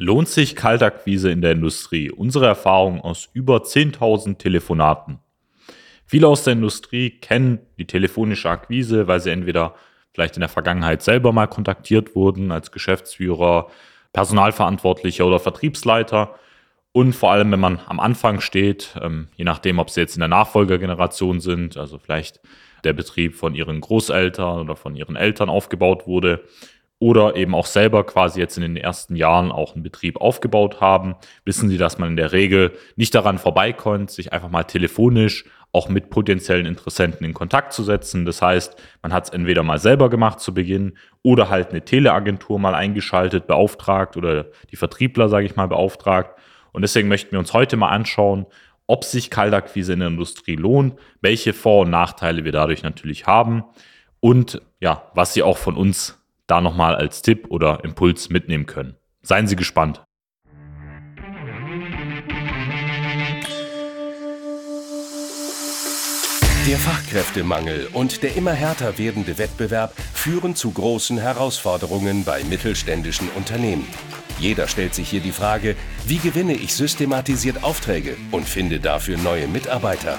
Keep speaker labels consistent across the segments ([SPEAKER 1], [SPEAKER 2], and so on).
[SPEAKER 1] Lohnt sich Kaltakquise in der Industrie? Unsere Erfahrung aus über 10.000 Telefonaten. Viele aus der Industrie kennen die telefonische Akquise, weil sie entweder vielleicht in der Vergangenheit selber mal kontaktiert wurden als Geschäftsführer, Personalverantwortlicher oder Vertriebsleiter. Und vor allem, wenn man am Anfang steht, ähm, je nachdem, ob sie jetzt in der Nachfolgergeneration sind, also vielleicht der Betrieb von ihren Großeltern oder von ihren Eltern aufgebaut wurde oder eben auch selber quasi jetzt in den ersten Jahren auch einen Betrieb aufgebaut haben, wissen Sie, dass man in der Regel nicht daran vorbeikommt, sich einfach mal telefonisch auch mit potenziellen Interessenten in Kontakt zu setzen. Das heißt, man hat es entweder mal selber gemacht zu Beginn oder halt eine Teleagentur mal eingeschaltet, beauftragt oder die Vertriebler, sage ich mal, beauftragt. Und deswegen möchten wir uns heute mal anschauen, ob sich Kaltakquise in der Industrie lohnt, welche Vor- und Nachteile wir dadurch natürlich haben und ja, was Sie auch von uns da nochmal als Tipp oder Impuls mitnehmen können. Seien Sie gespannt.
[SPEAKER 2] Der Fachkräftemangel und der immer härter werdende Wettbewerb führen zu großen Herausforderungen bei mittelständischen Unternehmen. Jeder stellt sich hier die Frage, wie gewinne ich systematisiert Aufträge und finde dafür neue Mitarbeiter?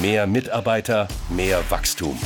[SPEAKER 2] mehr Mitarbeiter, mehr Wachstum.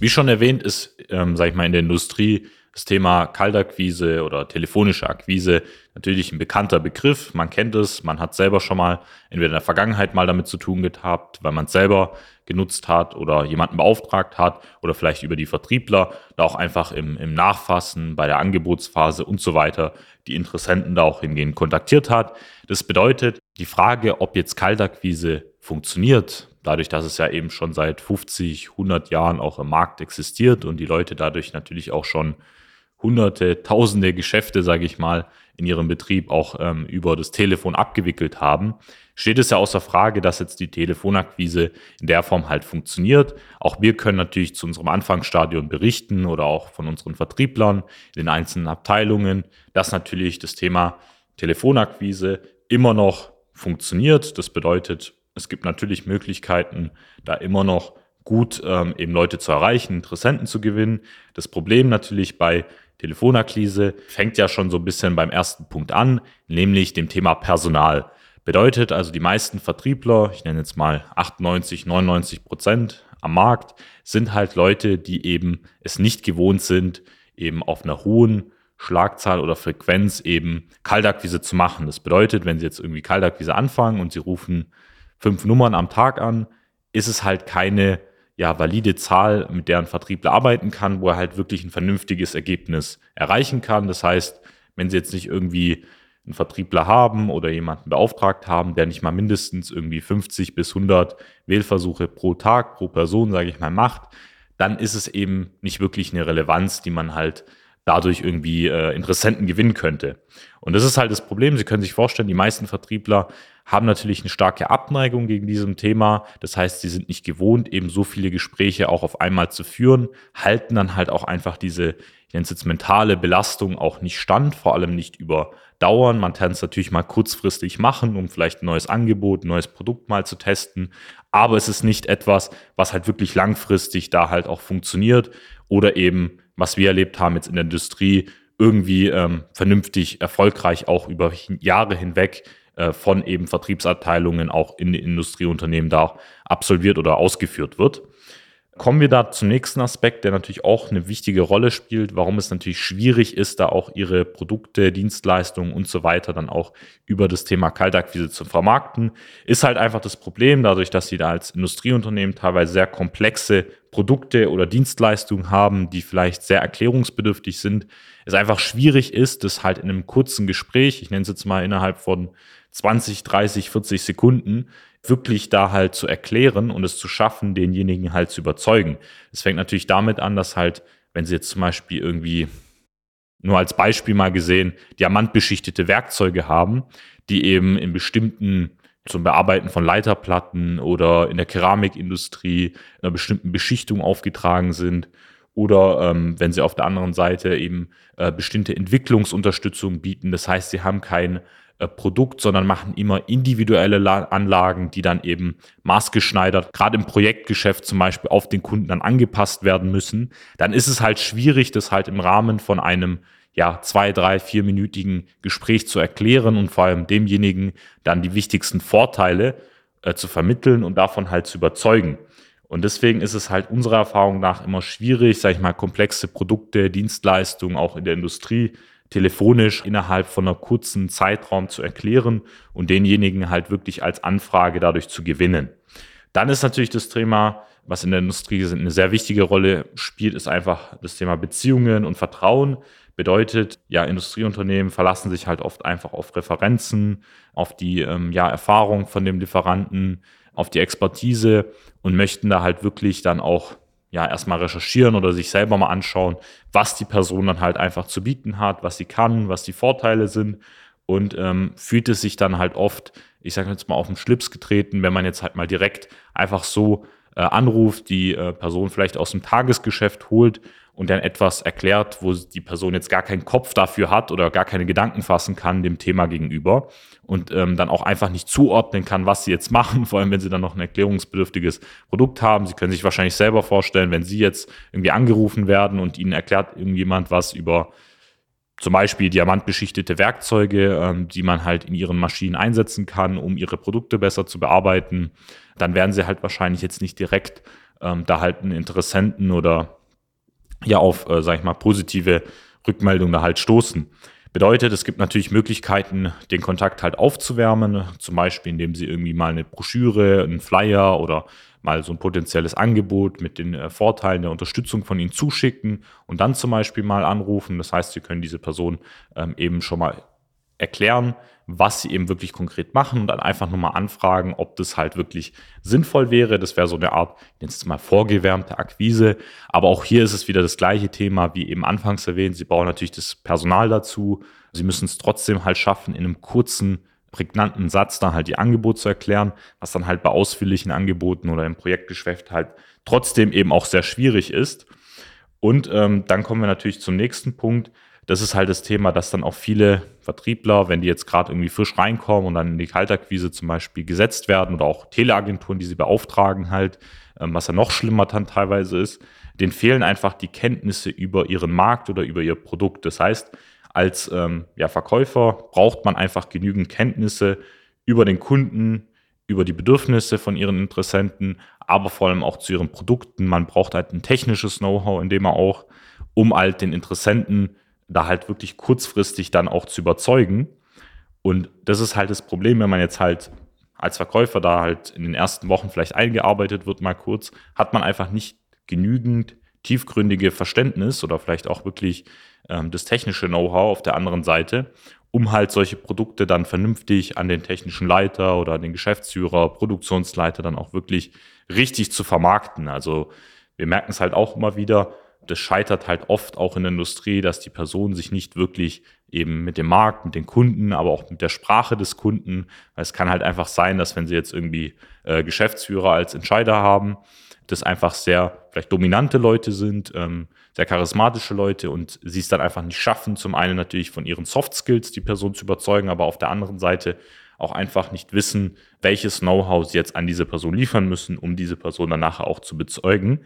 [SPEAKER 1] Wie schon erwähnt ist, ähm, sage ich mal, in der Industrie das Thema Kaltakquise oder telefonische Akquise natürlich ein bekannter Begriff. Man kennt es, man hat selber schon mal entweder in der Vergangenheit mal damit zu tun gehabt, weil man es selber genutzt hat oder jemanden beauftragt hat oder vielleicht über die Vertriebler, da auch einfach im, im Nachfassen, bei der Angebotsphase und so weiter die Interessenten da auch hingehen kontaktiert hat. Das bedeutet, die Frage, ob jetzt Kaltakquise funktioniert, dadurch, dass es ja eben schon seit 50, 100 Jahren auch im Markt existiert und die Leute dadurch natürlich auch schon hunderte, tausende Geschäfte, sage ich mal, in ihrem Betrieb auch ähm, über das Telefon abgewickelt haben, steht es ja außer Frage, dass jetzt die Telefonakquise in der Form halt funktioniert. Auch wir können natürlich zu unserem Anfangsstadion berichten oder auch von unseren Vertrieblern in den einzelnen Abteilungen, dass natürlich das Thema Telefonakquise immer noch funktioniert. Das bedeutet, es gibt natürlich Möglichkeiten, da immer noch gut ähm, eben Leute zu erreichen, Interessenten zu gewinnen. Das Problem natürlich bei Telefonakquise fängt ja schon so ein bisschen beim ersten Punkt an, nämlich dem Thema Personal. Bedeutet also, die meisten Vertriebler, ich nenne jetzt mal 98, 99 Prozent am Markt, sind halt Leute, die eben es nicht gewohnt sind, eben auf einer hohen Schlagzahl oder Frequenz eben Kaltakquise zu machen. Das bedeutet, wenn Sie jetzt irgendwie Kaltakquise anfangen und Sie rufen fünf Nummern am Tag an, ist es halt keine ja, valide Zahl, mit der ein Vertriebler arbeiten kann, wo er halt wirklich ein vernünftiges Ergebnis erreichen kann. Das heißt, wenn Sie jetzt nicht irgendwie einen Vertriebler haben oder jemanden beauftragt haben, der nicht mal mindestens irgendwie 50 bis 100 Wählversuche pro Tag, pro Person, sage ich mal, macht, dann ist es eben nicht wirklich eine Relevanz, die man halt dadurch irgendwie äh, Interessenten gewinnen könnte. Und das ist halt das Problem. Sie können sich vorstellen, die meisten Vertriebler haben natürlich eine starke Abneigung gegen diesem Thema. Das heißt, sie sind nicht gewohnt, eben so viele Gespräche auch auf einmal zu führen, halten dann halt auch einfach diese, ich nenne es jetzt mentale Belastung auch nicht stand, vor allem nicht über Dauern. Man kann es natürlich mal kurzfristig machen, um vielleicht ein neues Angebot, ein neues Produkt mal zu testen. Aber es ist nicht etwas, was halt wirklich langfristig da halt auch funktioniert oder eben, was wir erlebt haben jetzt in der Industrie, irgendwie ähm, vernünftig, erfolgreich auch über Jahre hinweg äh, von eben Vertriebsabteilungen auch in Industrieunternehmen da absolviert oder ausgeführt wird. Kommen wir da zum nächsten Aspekt, der natürlich auch eine wichtige Rolle spielt, warum es natürlich schwierig ist, da auch ihre Produkte, Dienstleistungen und so weiter dann auch über das Thema Kaltakquise zu vermarkten, ist halt einfach das Problem, dadurch, dass sie da als Industrieunternehmen teilweise sehr komplexe Produkte oder Dienstleistungen haben, die vielleicht sehr erklärungsbedürftig sind, es einfach schwierig ist, das halt in einem kurzen Gespräch, ich nenne es jetzt mal innerhalb von 20, 30, 40 Sekunden, wirklich da halt zu erklären und es zu schaffen, denjenigen halt zu überzeugen. Es fängt natürlich damit an, dass halt, wenn Sie jetzt zum Beispiel irgendwie nur als Beispiel mal gesehen, diamantbeschichtete Werkzeuge haben, die eben in bestimmten zum Bearbeiten von Leiterplatten oder in der Keramikindustrie einer bestimmten Beschichtung aufgetragen sind oder ähm, wenn sie auf der anderen Seite eben äh, bestimmte Entwicklungsunterstützung bieten. Das heißt, sie haben kein Produkt, sondern machen immer individuelle La Anlagen, die dann eben maßgeschneidert, gerade im Projektgeschäft zum Beispiel auf den Kunden dann angepasst werden müssen, dann ist es halt schwierig, das halt im Rahmen von einem ja, zwei, drei, vierminütigen Gespräch zu erklären und vor allem demjenigen dann die wichtigsten Vorteile äh, zu vermitteln und davon halt zu überzeugen. Und deswegen ist es halt unserer Erfahrung nach immer schwierig, sage ich mal, komplexe Produkte, Dienstleistungen auch in der Industrie telefonisch innerhalb von einer kurzen Zeitraum zu erklären und denjenigen halt wirklich als Anfrage dadurch zu gewinnen. Dann ist natürlich das Thema, was in der Industrie eine sehr wichtige Rolle spielt, ist einfach das Thema Beziehungen und Vertrauen. Bedeutet, ja, Industrieunternehmen verlassen sich halt oft einfach auf Referenzen, auf die ähm, ja, Erfahrung von dem Lieferanten, auf die Expertise und möchten da halt wirklich dann auch ja erstmal recherchieren oder sich selber mal anschauen, was die Person dann halt einfach zu bieten hat, was sie kann, was die Vorteile sind. Und ähm, fühlt es sich dann halt oft, ich sage jetzt mal, auf den Schlips getreten, wenn man jetzt halt mal direkt einfach so äh, anruft, die äh, Person vielleicht aus dem Tagesgeschäft holt und dann etwas erklärt, wo die Person jetzt gar keinen Kopf dafür hat oder gar keine Gedanken fassen kann dem Thema gegenüber und ähm, dann auch einfach nicht zuordnen kann, was sie jetzt machen, vor allem wenn sie dann noch ein erklärungsbedürftiges Produkt haben. Sie können sich wahrscheinlich selber vorstellen, wenn sie jetzt irgendwie angerufen werden und ihnen erklärt irgendjemand was über zum Beispiel diamantbeschichtete Werkzeuge, ähm, die man halt in ihren Maschinen einsetzen kann, um ihre Produkte besser zu bearbeiten, dann werden sie halt wahrscheinlich jetzt nicht direkt ähm, da halt einen Interessenten oder ja auf, äh, sag ich mal, positive Rückmeldungen da halt stoßen. Bedeutet, es gibt natürlich Möglichkeiten, den Kontakt halt aufzuwärmen, zum Beispiel indem sie irgendwie mal eine Broschüre, einen Flyer oder mal so ein potenzielles Angebot mit den äh, Vorteilen der Unterstützung von ihnen zuschicken und dann zum Beispiel mal anrufen. Das heißt, sie können diese Person ähm, eben schon mal erklären, was sie eben wirklich konkret machen und dann einfach nur mal anfragen, ob das halt wirklich sinnvoll wäre. Das wäre so eine Art, jetzt mal vorgewärmte Akquise. Aber auch hier ist es wieder das gleiche Thema wie eben anfangs erwähnt. Sie brauchen natürlich das Personal dazu. Sie müssen es trotzdem halt schaffen, in einem kurzen, prägnanten Satz dann halt die Angebote zu erklären, was dann halt bei ausführlichen Angeboten oder im Projektgeschäft halt trotzdem eben auch sehr schwierig ist. Und ähm, dann kommen wir natürlich zum nächsten Punkt das ist halt das Thema, dass dann auch viele Vertriebler, wenn die jetzt gerade irgendwie frisch reinkommen und dann in die Kaltakquise zum Beispiel gesetzt werden oder auch Teleagenturen, die sie beauftragen halt, ähm, was ja noch schlimmer dann teilweise ist, denen fehlen einfach die Kenntnisse über ihren Markt oder über ihr Produkt. Das heißt, als ähm, ja, Verkäufer braucht man einfach genügend Kenntnisse über den Kunden, über die Bedürfnisse von ihren Interessenten, aber vor allem auch zu ihren Produkten. Man braucht halt ein technisches Know-how, indem man auch, um halt den Interessenten da halt wirklich kurzfristig dann auch zu überzeugen. Und das ist halt das Problem, wenn man jetzt halt als Verkäufer da halt in den ersten Wochen vielleicht eingearbeitet wird, mal kurz, hat man einfach nicht genügend tiefgründige Verständnis oder vielleicht auch wirklich ähm, das technische Know-how auf der anderen Seite, um halt solche Produkte dann vernünftig an den technischen Leiter oder an den Geschäftsführer, Produktionsleiter dann auch wirklich richtig zu vermarkten. Also wir merken es halt auch immer wieder, das scheitert halt oft auch in der Industrie, dass die Person sich nicht wirklich eben mit dem Markt, mit den Kunden, aber auch mit der Sprache des Kunden, es kann halt einfach sein, dass wenn sie jetzt irgendwie äh, Geschäftsführer als Entscheider haben, das einfach sehr vielleicht dominante Leute sind, ähm, sehr charismatische Leute und sie es dann einfach nicht schaffen, zum einen natürlich von ihren Soft Skills die Person zu überzeugen, aber auf der anderen Seite auch einfach nicht wissen, welches Know-how sie jetzt an diese Person liefern müssen, um diese Person dann nachher auch zu bezeugen.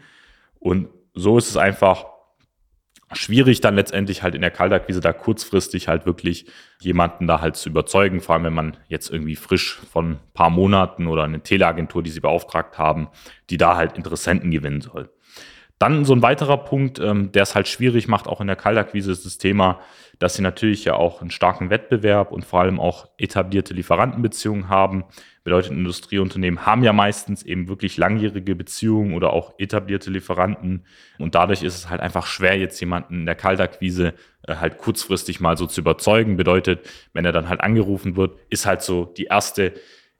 [SPEAKER 1] Und so ist es einfach schwierig dann letztendlich halt in der Kaltakquise da kurzfristig halt wirklich jemanden da halt zu überzeugen, vor allem wenn man jetzt irgendwie frisch von ein paar Monaten oder eine Teleagentur, die sie beauftragt haben, die da halt Interessenten gewinnen soll. Dann so ein weiterer Punkt, ähm, der es halt schwierig macht, auch in der Kaltakquise, ist das Thema, dass sie natürlich ja auch einen starken Wettbewerb und vor allem auch etablierte Lieferantenbeziehungen haben. Bedeutet, Industrieunternehmen haben ja meistens eben wirklich langjährige Beziehungen oder auch etablierte Lieferanten. Und dadurch ist es halt einfach schwer, jetzt jemanden in der Kaltakquise äh, halt kurzfristig mal so zu überzeugen. Bedeutet, wenn er dann halt angerufen wird, ist halt so die erste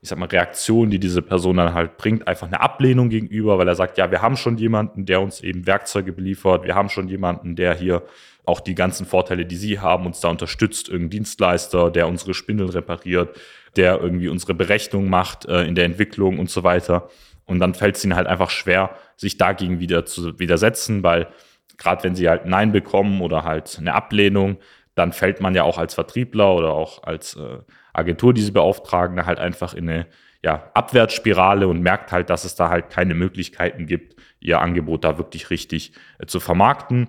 [SPEAKER 1] ich sag mal, Reaktion, die diese Person dann halt bringt, einfach eine Ablehnung gegenüber, weil er sagt, ja, wir haben schon jemanden, der uns eben Werkzeuge beliefert, wir haben schon jemanden, der hier auch die ganzen Vorteile, die Sie haben, uns da unterstützt, irgendein Dienstleister, der unsere Spindel repariert, der irgendwie unsere Berechnung macht äh, in der Entwicklung und so weiter. Und dann fällt es ihnen halt einfach schwer, sich dagegen wieder zu widersetzen, weil gerade wenn sie halt Nein bekommen oder halt eine Ablehnung, dann fällt man ja auch als Vertriebler oder auch als äh, Agentur, die sie beauftragen, halt einfach in eine ja, Abwärtsspirale und merkt halt, dass es da halt keine Möglichkeiten gibt, ihr Angebot da wirklich richtig äh, zu vermarkten.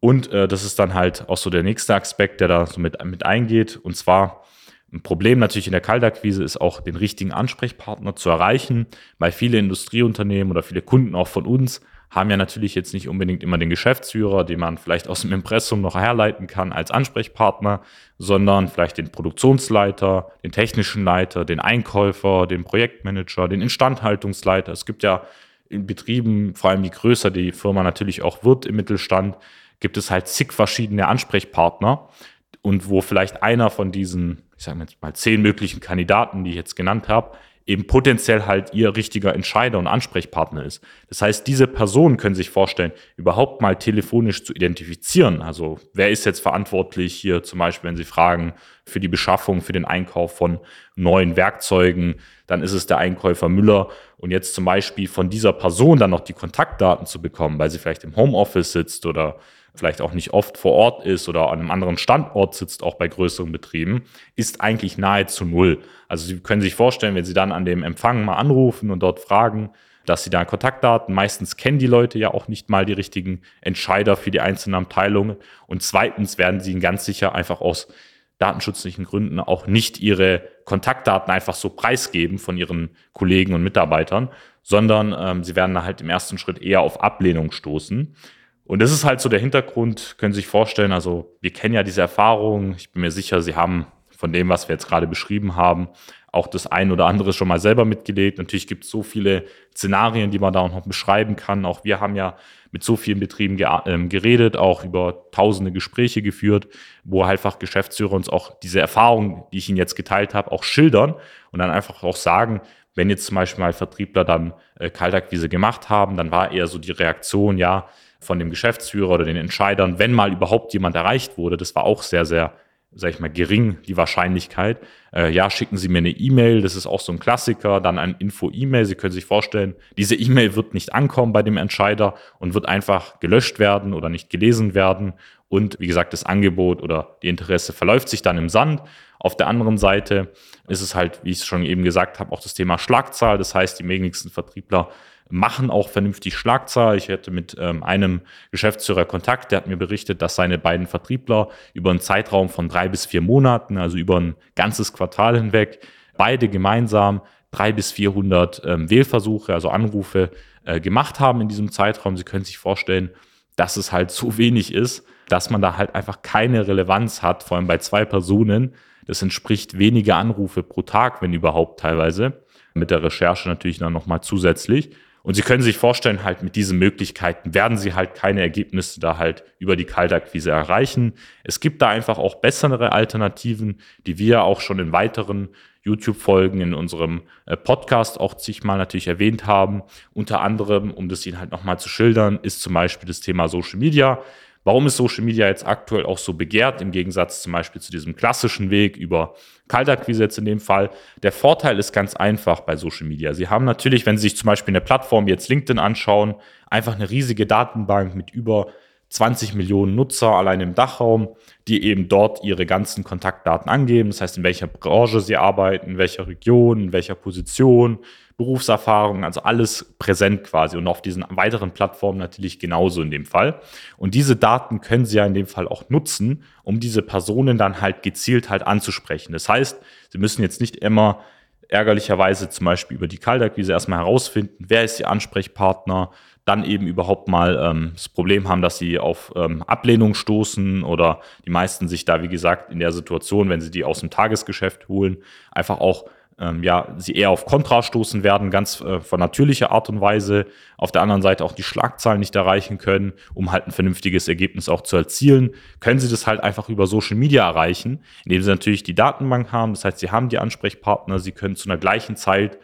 [SPEAKER 1] Und äh, das ist dann halt auch so der nächste Aspekt, der da so mit, mit eingeht. Und zwar ein Problem natürlich in der Kaltakquise ist auch den richtigen Ansprechpartner zu erreichen, weil viele Industrieunternehmen oder viele Kunden auch von uns haben ja natürlich jetzt nicht unbedingt immer den Geschäftsführer, den man vielleicht aus dem Impressum noch herleiten kann als Ansprechpartner, sondern vielleicht den Produktionsleiter, den technischen Leiter, den Einkäufer, den Projektmanager, den Instandhaltungsleiter. Es gibt ja in Betrieben, vor allem je größer die Firma natürlich auch wird im Mittelstand, gibt es halt zig verschiedene Ansprechpartner und wo vielleicht einer von diesen, ich sage jetzt mal zehn möglichen Kandidaten, die ich jetzt genannt habe, eben potenziell halt ihr richtiger Entscheider und Ansprechpartner ist. Das heißt, diese Personen können sich vorstellen, überhaupt mal telefonisch zu identifizieren. Also wer ist jetzt verantwortlich hier zum Beispiel, wenn Sie fragen für die Beschaffung, für den Einkauf von neuen Werkzeugen, dann ist es der Einkäufer Müller. Und jetzt zum Beispiel von dieser Person dann noch die Kontaktdaten zu bekommen, weil sie vielleicht im Homeoffice sitzt oder vielleicht auch nicht oft vor Ort ist oder an einem anderen Standort sitzt, auch bei größeren Betrieben, ist eigentlich nahezu null. Also Sie können sich vorstellen, wenn Sie dann an dem Empfang mal anrufen und dort fragen, dass Sie da Kontaktdaten, meistens kennen die Leute ja auch nicht mal die richtigen Entscheider für die einzelnen Abteilungen. Und zweitens werden Sie ganz sicher einfach aus datenschutzlichen Gründen auch nicht Ihre Kontaktdaten einfach so preisgeben von Ihren Kollegen und Mitarbeitern, sondern ähm, Sie werden halt im ersten Schritt eher auf Ablehnung stoßen. Und das ist halt so der Hintergrund, können Sie sich vorstellen. Also wir kennen ja diese Erfahrung. Ich bin mir sicher, Sie haben von dem, was wir jetzt gerade beschrieben haben, auch das ein oder andere schon mal selber mitgelegt. Natürlich gibt es so viele Szenarien, die man da auch noch beschreiben kann. Auch wir haben ja mit so vielen Betrieben ähm, geredet, auch über tausende Gespräche geführt, wo einfach Geschäftsführer uns auch diese Erfahrung, die ich Ihnen jetzt geteilt habe, auch schildern und dann einfach auch sagen, wenn jetzt zum Beispiel mal Vertriebler dann äh, Kaltakquise gemacht haben, dann war eher so die Reaktion, ja, von dem Geschäftsführer oder den Entscheidern, wenn mal überhaupt jemand erreicht wurde. Das war auch sehr, sehr, sag ich mal, gering, die Wahrscheinlichkeit. Äh, ja, schicken Sie mir eine E-Mail, das ist auch so ein Klassiker, dann ein Info-E-Mail. Sie können sich vorstellen, diese E-Mail wird nicht ankommen bei dem Entscheider und wird einfach gelöscht werden oder nicht gelesen werden. Und wie gesagt, das Angebot oder die Interesse verläuft sich dann im Sand. Auf der anderen Seite ist es halt, wie ich es schon eben gesagt habe, auch das Thema Schlagzahl. Das heißt, die wenigsten Vertriebler machen auch vernünftig Schlagzahl. Ich hatte mit ähm, einem Geschäftsführer Kontakt, der hat mir berichtet, dass seine beiden Vertriebler über einen Zeitraum von drei bis vier Monaten, also über ein ganzes Quartal hinweg, beide gemeinsam drei bis vierhundert ähm, Wählversuche, also Anrufe äh, gemacht haben in diesem Zeitraum. Sie können sich vorstellen, dass es halt so wenig ist, dass man da halt einfach keine Relevanz hat, vor allem bei zwei Personen. Das entspricht weniger Anrufe pro Tag, wenn überhaupt teilweise. Mit der Recherche natürlich dann nochmal zusätzlich. Und Sie können sich vorstellen, halt mit diesen Möglichkeiten werden Sie halt keine Ergebnisse da halt über die Kaltakquise erreichen. Es gibt da einfach auch bessere Alternativen, die wir auch schon in weiteren YouTube-Folgen in unserem äh, Podcast auch zigmal natürlich erwähnt haben. Unter anderem, um das Ihnen halt nochmal zu schildern, ist zum Beispiel das Thema Social Media. Warum ist Social Media jetzt aktuell auch so begehrt, im Gegensatz zum Beispiel zu diesem klassischen Weg über Kaltakquise jetzt in dem Fall? Der Vorteil ist ganz einfach bei Social Media. Sie haben natürlich, wenn Sie sich zum Beispiel eine Plattform wie jetzt LinkedIn anschauen, einfach eine riesige Datenbank mit über 20 Millionen Nutzer allein im Dachraum, die eben dort ihre ganzen Kontaktdaten angeben. Das heißt, in welcher Branche sie arbeiten, in welcher Region, in welcher Position, Berufserfahrung, also alles präsent quasi und auf diesen weiteren Plattformen natürlich genauso in dem Fall. Und diese Daten können Sie ja in dem Fall auch nutzen, um diese Personen dann halt gezielt halt anzusprechen. Das heißt, Sie müssen jetzt nicht immer ärgerlicherweise zum Beispiel über die Kaltakquise erstmal herausfinden, wer ist Ihr Ansprechpartner, dann eben überhaupt mal ähm, das Problem haben, dass sie auf ähm, Ablehnung stoßen oder die meisten sich da, wie gesagt, in der Situation, wenn sie die aus dem Tagesgeschäft holen, einfach auch ähm, ja, sie eher auf Kontra stoßen werden, ganz äh, von natürlicher Art und Weise. Auf der anderen Seite auch die Schlagzahlen nicht erreichen können, um halt ein vernünftiges Ergebnis auch zu erzielen. Können sie das halt einfach über Social Media erreichen, indem sie natürlich die Datenbank haben. Das heißt, sie haben die Ansprechpartner, sie können zu einer gleichen Zeit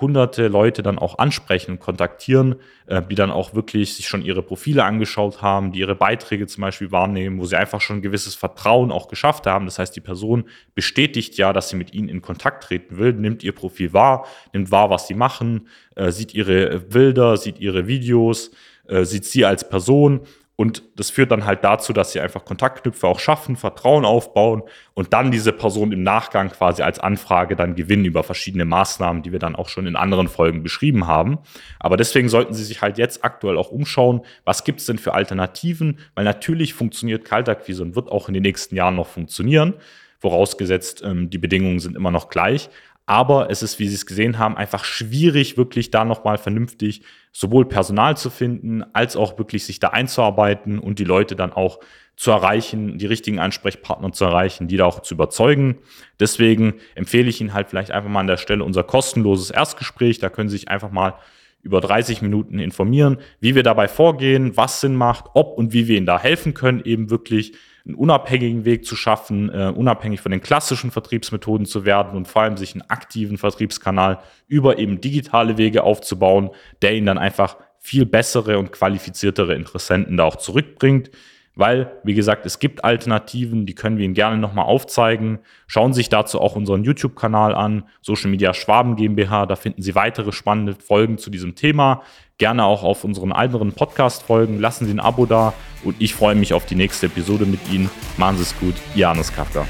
[SPEAKER 1] hunderte Leute dann auch ansprechen und kontaktieren, äh, die dann auch wirklich sich schon ihre Profile angeschaut haben, die ihre Beiträge zum Beispiel wahrnehmen, wo sie einfach schon ein gewisses Vertrauen auch geschafft haben. Das heißt, die Person bestätigt ja, dass sie mit ihnen in Kontakt treten will, nimmt ihr Profil wahr, nimmt wahr, was sie machen, äh, sieht ihre Bilder, sieht ihre Videos, äh, sieht sie als Person und das führt dann halt dazu, dass sie einfach Kontaktknüpfe auch schaffen, Vertrauen aufbauen und dann diese Person im Nachgang quasi als Anfrage dann gewinnen über verschiedene Maßnahmen, die wir dann auch schon in anderen Folgen beschrieben haben. Aber deswegen sollten Sie sich halt jetzt aktuell auch umschauen, was gibt es denn für Alternativen, weil natürlich funktioniert Kaltakquise und wird auch in den nächsten Jahren noch funktionieren, vorausgesetzt ähm, die Bedingungen sind immer noch gleich. Aber es ist, wie Sie es gesehen haben, einfach schwierig, wirklich da nochmal vernünftig sowohl Personal zu finden, als auch wirklich sich da einzuarbeiten und die Leute dann auch zu erreichen, die richtigen Ansprechpartner zu erreichen, die da auch zu überzeugen. Deswegen empfehle ich Ihnen halt vielleicht einfach mal an der Stelle unser kostenloses Erstgespräch. Da können Sie sich einfach mal über 30 Minuten informieren, wie wir dabei vorgehen, was Sinn macht, ob und wie wir Ihnen da helfen können, eben wirklich einen unabhängigen Weg zu schaffen, äh, unabhängig von den klassischen Vertriebsmethoden zu werden und vor allem sich einen aktiven Vertriebskanal über eben digitale Wege aufzubauen, der Ihnen dann einfach viel bessere und qualifiziertere Interessenten da auch zurückbringt weil, wie gesagt, es gibt Alternativen, die können wir Ihnen gerne nochmal aufzeigen. Schauen Sie sich dazu auch unseren YouTube-Kanal an, Social Media Schwaben GmbH, da finden Sie weitere spannende Folgen zu diesem Thema. Gerne auch auf unseren anderen Podcast-Folgen. Lassen Sie ein Abo da und ich freue mich auf die nächste Episode mit Ihnen. Machen Sie es gut, Janus Kafka.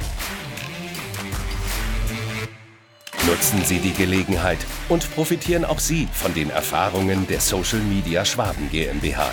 [SPEAKER 2] Nutzen Sie die Gelegenheit und profitieren auch Sie von den Erfahrungen der Social Media Schwaben GmbH.